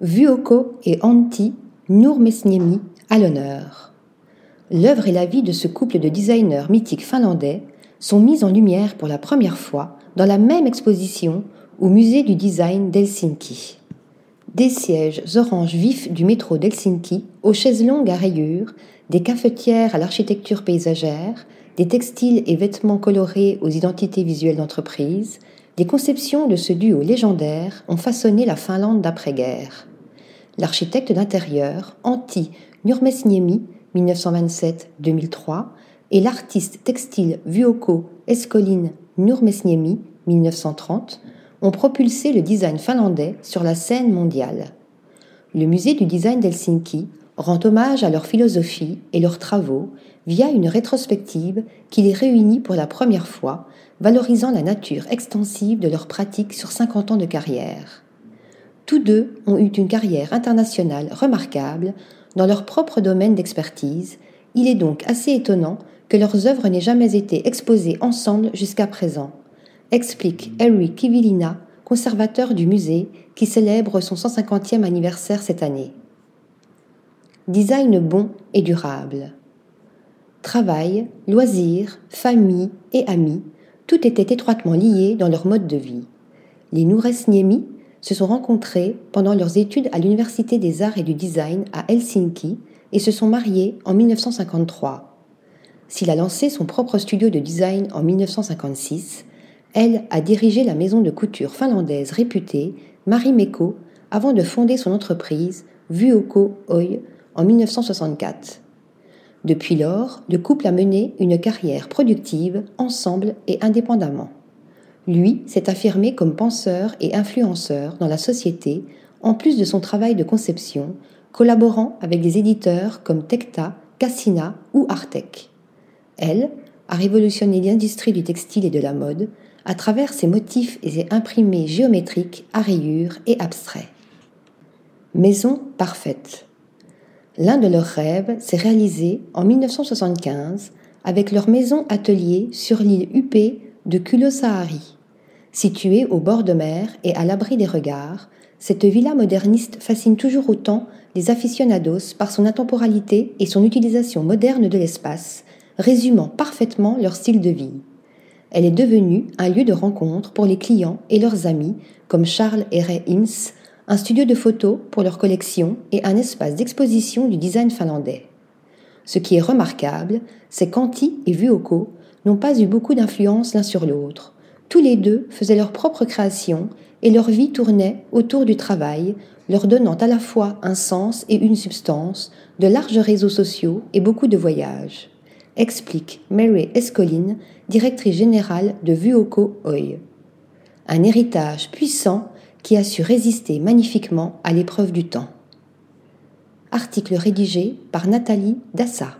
Vuoko et Antti Nurmesniemi à l'honneur. L'œuvre et la vie de ce couple de designers mythiques finlandais sont mises en lumière pour la première fois dans la même exposition au musée du design d'Helsinki. Des sièges orange vifs du métro d'Helsinki aux chaises longues à rayures, des cafetières à l'architecture paysagère, des textiles et vêtements colorés aux identités visuelles d'entreprise, des conceptions de ce duo légendaire ont façonné la Finlande d'après-guerre. L'architecte d'intérieur, Antti Nurmesniemi, 1927-2003, et l'artiste textile Vuokko Eskolin Nurmesniemi, 1930, ont propulsé le design finlandais sur la scène mondiale. Le musée du design d'Helsinki rend hommage à leur philosophie et leurs travaux via une rétrospective qui les réunit pour la première fois, valorisant la nature extensive de leurs pratiques sur 50 ans de carrière. Tous deux ont eu une carrière internationale remarquable dans leur propre domaine d'expertise. Il est donc assez étonnant que leurs œuvres n'aient jamais été exposées ensemble jusqu'à présent, explique Harry Kivilina, conservateur du musée, qui célèbre son 150e anniversaire cette année. Design bon et durable. Travail, loisirs, famille et amis, tout était étroitement lié dans leur mode de vie. Les Nouresniemi se sont rencontrés pendant leurs études à l'Université des Arts et du Design à Helsinki et se sont mariés en 1953. S'il a lancé son propre studio de design en 1956, elle a dirigé la maison de couture finlandaise réputée Marimekko avant de fonder son entreprise Vuoko Oy en 1964. Depuis lors, le couple a mené une carrière productive ensemble et indépendamment. Lui s'est affirmé comme penseur et influenceur dans la société, en plus de son travail de conception, collaborant avec des éditeurs comme Tecta, Cassina ou Artec. Elle a révolutionné l'industrie du textile et de la mode à travers ses motifs et ses imprimés géométriques à rayures et abstraits. Maison parfaite. L'un de leurs rêves s'est réalisé en 1975 avec leur maison atelier sur l'île huppée de Kulosaari. Située au bord de mer et à l'abri des regards, cette villa moderniste fascine toujours autant les aficionados par son intemporalité et son utilisation moderne de l'espace, résumant parfaitement leur style de vie. Elle est devenue un lieu de rencontre pour les clients et leurs amis comme Charles et Ray Ince, un studio de photos pour leur collection et un espace d'exposition du design finlandais. Ce qui est remarquable, c'est qu'Antti et Vuoko n'ont pas eu beaucoup d'influence l'un sur l'autre. Tous les deux faisaient leur propre création et leur vie tournait autour du travail, leur donnant à la fois un sens et une substance, de larges réseaux sociaux et beaucoup de voyages, explique Mary Escolin, directrice générale de Vuoko Oy. Un héritage puissant qui a su résister magnifiquement à l'épreuve du temps. Article rédigé par Nathalie Dassa.